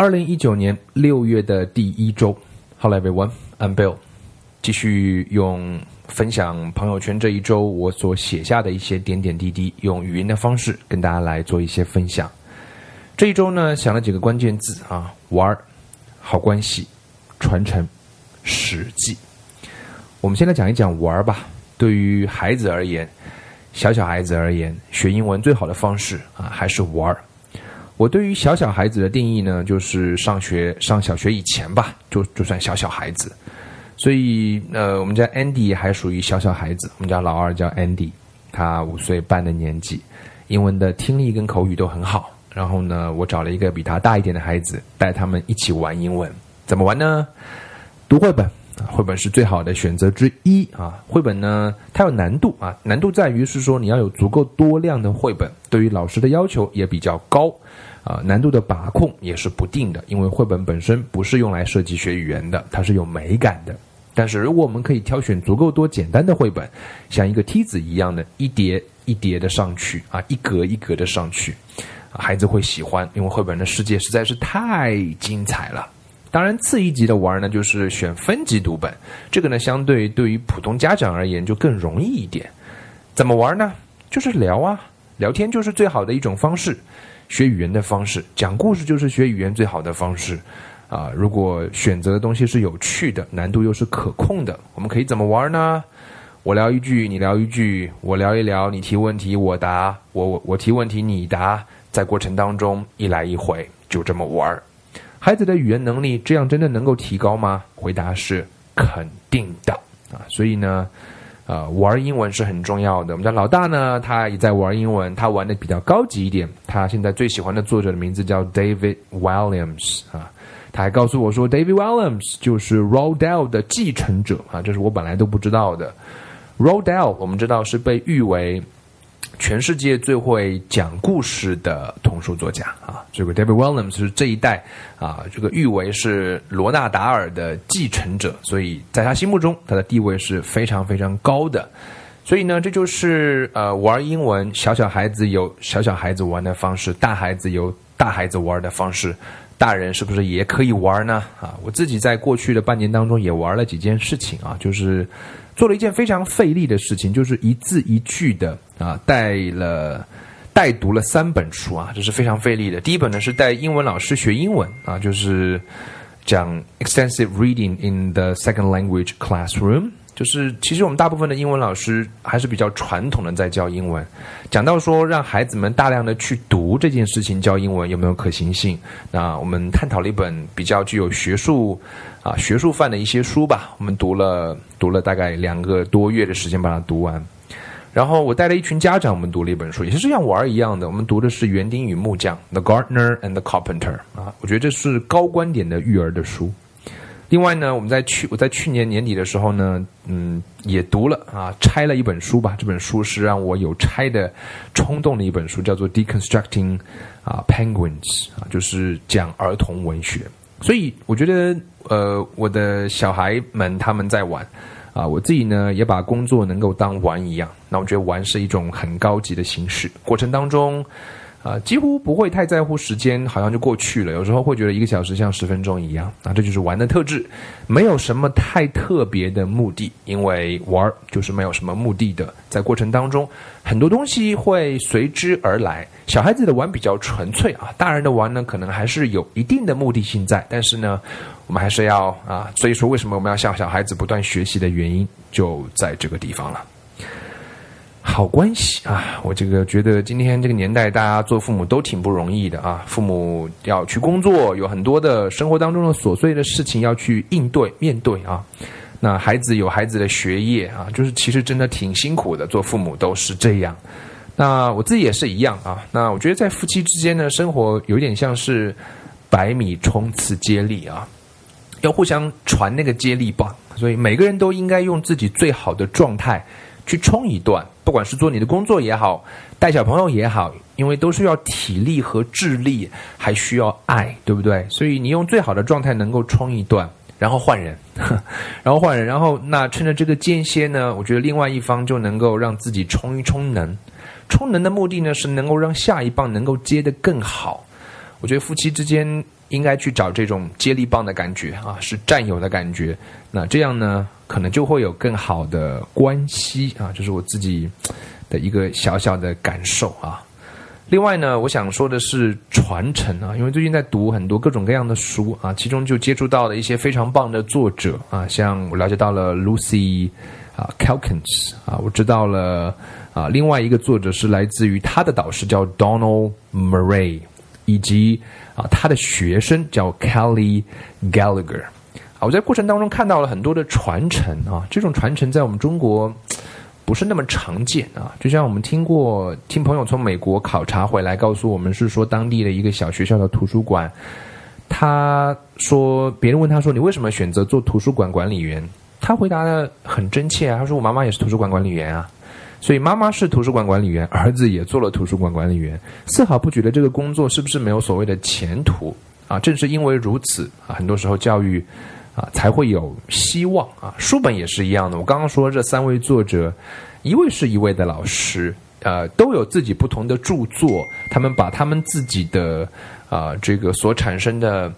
二零一九年六月的第一周，Hello everyone，I'm Bill，继续用分享朋友圈这一周我所写下的一些点点滴滴，用语音的方式跟大家来做一些分享。这一周呢，想了几个关键字啊，玩儿、好关系、传承、史记。我们先来讲一讲玩儿吧。对于孩子而言，小小孩子而言，学英文最好的方式啊，还是玩儿。我对于小小孩子的定义呢，就是上学上小学以前吧，就就算小小孩子。所以呃，我们家 Andy 还属于小小孩子，我们家老二叫 Andy，他五岁半的年纪，英文的听力跟口语都很好。然后呢，我找了一个比他大一点的孩子，带他们一起玩英文。怎么玩呢？读绘本。绘本是最好的选择之一啊！绘本呢，它有难度啊，难度在于是说你要有足够多量的绘本，对于老师的要求也比较高啊，难度的把控也是不定的，因为绘本本身不是用来设计学语言的，它是有美感的。但是如果我们可以挑选足够多简单的绘本，像一个梯子一样的一叠一叠的上去啊，一格一格的上去，孩子会喜欢，因为绘本的世界实在是太精彩了。当然，次一级的玩呢，就是选分级读本。这个呢，相对对于普通家长而言就更容易一点。怎么玩呢？就是聊啊，聊天就是最好的一种方式，学语言的方式。讲故事就是学语言最好的方式。啊，如果选择的东西是有趣的，难度又是可控的，我们可以怎么玩呢？我聊一句，你聊一句，我聊一聊，你提问题，我答，我我我提问题，你答，在过程当中一来一回，就这么玩儿。孩子的语言能力这样真的能够提高吗？回答是肯定的啊！所以呢，呃，玩英文是很重要的。我们家老大呢，他也在玩英文，他玩的比较高级一点。他现在最喜欢的作者的名字叫 David Williams 啊，他还告诉我说，David Williams 就是 Roald Dahl 的继承者啊，这是我本来都不知道的。Roald Dahl 我们知道是被誉为。全世界最会讲故事的童书作家啊，这个 David Williams 是这一代啊，这个誉为是罗纳达尔的继承者，所以在他心目中，他的地位是非常非常高的。所以呢，这就是呃玩英文，小小孩子有小小孩子玩的方式，大孩子有大孩子玩的方式，大人是不是也可以玩呢？啊，我自己在过去的半年当中也玩了几件事情啊，就是。做了一件非常费力的事情，就是一字一句的啊，带了带读了三本书啊，这是非常费力的。第一本呢是带英文老师学英文啊，就是讲 extensive reading in the second language classroom。就是其实我们大部分的英文老师还是比较传统的在教英文，讲到说让孩子们大量的去读这件事情教英文有没有可行性？那我们探讨了一本比较具有学术啊学术范的一些书吧，我们读了读了大概两个多月的时间把它读完，然后我带了一群家长，我们读了一本书，也是像玩一样的，我们读的是《园丁与木匠》（The Gardener and the Carpenter） 啊，我觉得这是高观点的育儿的书。另外呢，我们在去我在去年年底的时候呢，嗯，也读了啊，拆了一本书吧。这本书是让我有拆的冲动的一本书，叫做《Deconstructing》啊，《Penguins》啊，就是讲儿童文学。所以我觉得，呃，我的小孩们他们在玩啊，我自己呢也把工作能够当玩一样。那我觉得玩是一种很高级的形式，过程当中。啊，几乎不会太在乎时间，好像就过去了。有时候会觉得一个小时像十分钟一样啊，这就是玩的特质，没有什么太特别的目的，因为玩就是没有什么目的的。在过程当中，很多东西会随之而来。小孩子的玩比较纯粹啊，大人的玩呢，可能还是有一定的目的性在。但是呢，我们还是要啊，所以说为什么我们要向小孩子不断学习的原因，就在这个地方了。好关系啊！我这个觉得今天这个年代，大家做父母都挺不容易的啊。父母要去工作，有很多的生活当中的琐碎的事情要去应对面对啊。那孩子有孩子的学业啊，就是其实真的挺辛苦的。做父母都是这样。那我自己也是一样啊。那我觉得在夫妻之间呢，生活有点像是百米冲刺接力啊，要互相传那个接力棒，所以每个人都应该用自己最好的状态。去冲一段，不管是做你的工作也好，带小朋友也好，因为都需要体力和智力，还需要爱，对不对？所以你用最好的状态能够冲一段，然后换人，然后换人，然后那趁着这个间歇呢，我觉得另外一方就能够让自己充一充能。充能的目的呢，是能够让下一棒能够接得更好。我觉得夫妻之间应该去找这种接力棒的感觉啊，是战友的感觉。那这样呢，可能就会有更好的关系啊，这是我自己的一个小小的感受啊。另外呢，我想说的是传承啊，因为最近在读很多各种各样的书啊，其中就接触到了一些非常棒的作者啊，像我了解到了 Lucy 啊 Calkins 啊，我知道了啊，另外一个作者是来自于他的导师叫 Donald Murray，以及啊他的学生叫 Kelly Gallagher 啊，我在过程当中看到了很多的传承啊，这种传承在我们中国。不是那么常见啊，就像我们听过，听朋友从美国考察回来告诉我们，是说当地的一个小学校的图书馆，他说别人问他说你为什么选择做图书馆管理员？他回答的很真切啊，他说我妈妈也是图书馆管理员啊，所以妈妈是图书馆管理员，儿子也做了图书馆管理员，丝毫不觉得这个工作是不是没有所谓的前途啊？正是因为如此啊，很多时候教育。啊，才会有希望啊！书本也是一样的。我刚刚说这三位作者，一位是一位的老师，呃，都有自己不同的著作。他们把他们自己的啊，这个所产生的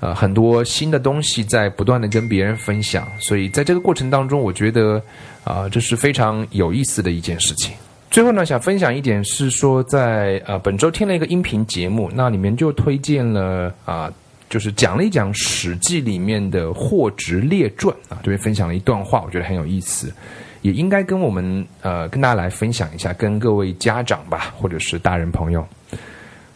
呃很多新的东西，在不断的跟别人分享。所以在这个过程当中，我觉得啊，这是非常有意思的一件事情。最后呢，想分享一点是说，在呃本周听了一个音频节目，那里面就推荐了啊。就是讲了一讲《史记》里面的霍职列传啊，这边分享了一段话，我觉得很有意思，也应该跟我们呃跟大家来分享一下，跟各位家长吧，或者是大人朋友。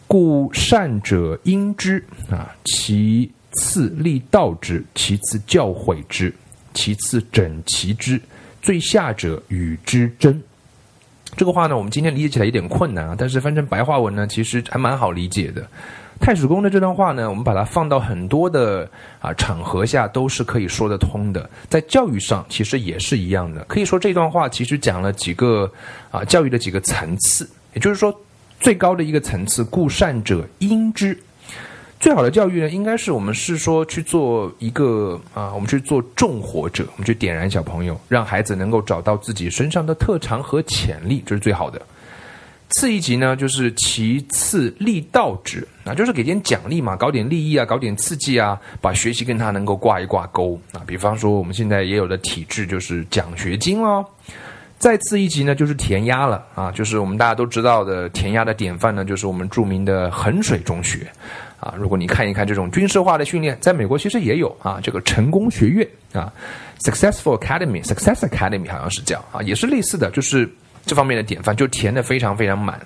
故善者因之啊，其次立道之，其次教诲之，其次整齐之，最下者与之争。这个话呢，我们今天理解起来有点困难啊，但是翻成白话文呢，其实还蛮好理解的。太史公的这段话呢，我们把它放到很多的啊场合下都是可以说得通的。在教育上其实也是一样的，可以说这段话其实讲了几个啊教育的几个层次，也就是说最高的一个层次，故善者因之。最好的教育呢，应该是我们是说去做一个啊，我们去做重火者，我们去点燃小朋友，让孩子能够找到自己身上的特长和潜力，这是最好的。次一级呢，就是其次立道之，啊，就是给点奖励嘛，搞点利益啊，搞点刺激啊，把学习跟他能够挂一挂钩啊。比方说，我们现在也有的体制就是奖学金哦。再次一级呢，就是填鸭了啊，就是我们大家都知道的填鸭的典范呢，就是我们著名的衡水中学啊。如果你看一看这种军事化的训练，在美国其实也有啊，这个成功学院啊，Successful Academy，Success Academy 好像是叫啊，也是类似的，就是。这方面的典范就填的非常非常满，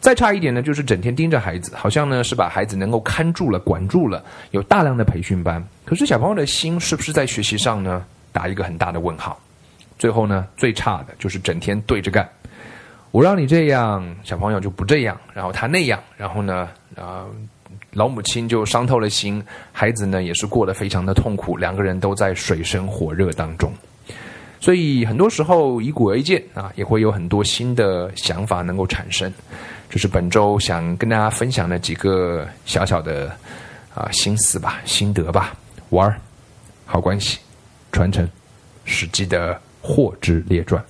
再差一点呢，就是整天盯着孩子，好像呢是把孩子能够看住了、管住了，有大量的培训班，可是小朋友的心是不是在学习上呢？打一个很大的问号。最后呢，最差的就是整天对着干，我让你这样，小朋友就不这样，然后他那样，然后呢，啊，老母亲就伤透了心，孩子呢也是过得非常的痛苦，两个人都在水深火热当中。所以很多时候以古为鉴啊，也会有很多新的想法能够产生。这是本周想跟大家分享的几个小小的啊心思吧、心得吧。玩儿，好关系，传承，《史记》的《货之列传》。